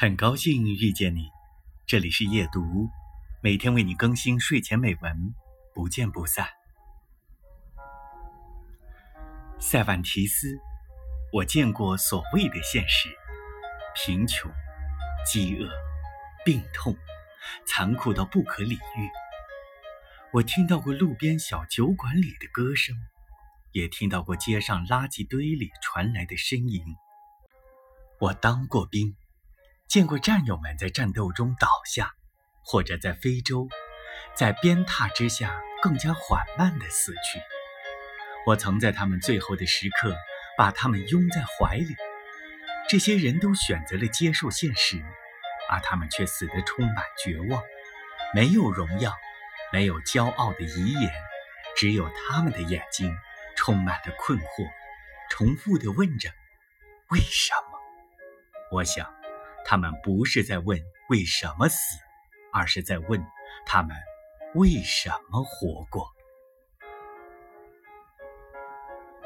很高兴遇见你，这里是夜读，每天为你更新睡前美文，不见不散。塞万提斯，我见过所谓的现实：贫穷、饥饿、病痛，残酷到不可理喻。我听到过路边小酒馆里的歌声，也听到过街上垃圾堆里传来的呻吟。我当过兵。见过战友们在战斗中倒下，或者在非洲，在鞭挞之下更加缓慢地死去。我曾在他们最后的时刻把他们拥在怀里。这些人都选择了接受现实，而他们却死得充满绝望。没有荣耀，没有骄傲的遗言，只有他们的眼睛充满了困惑，重复地问着：“为什么？”我想。他们不是在问为什么死，而是在问他们为什么活过。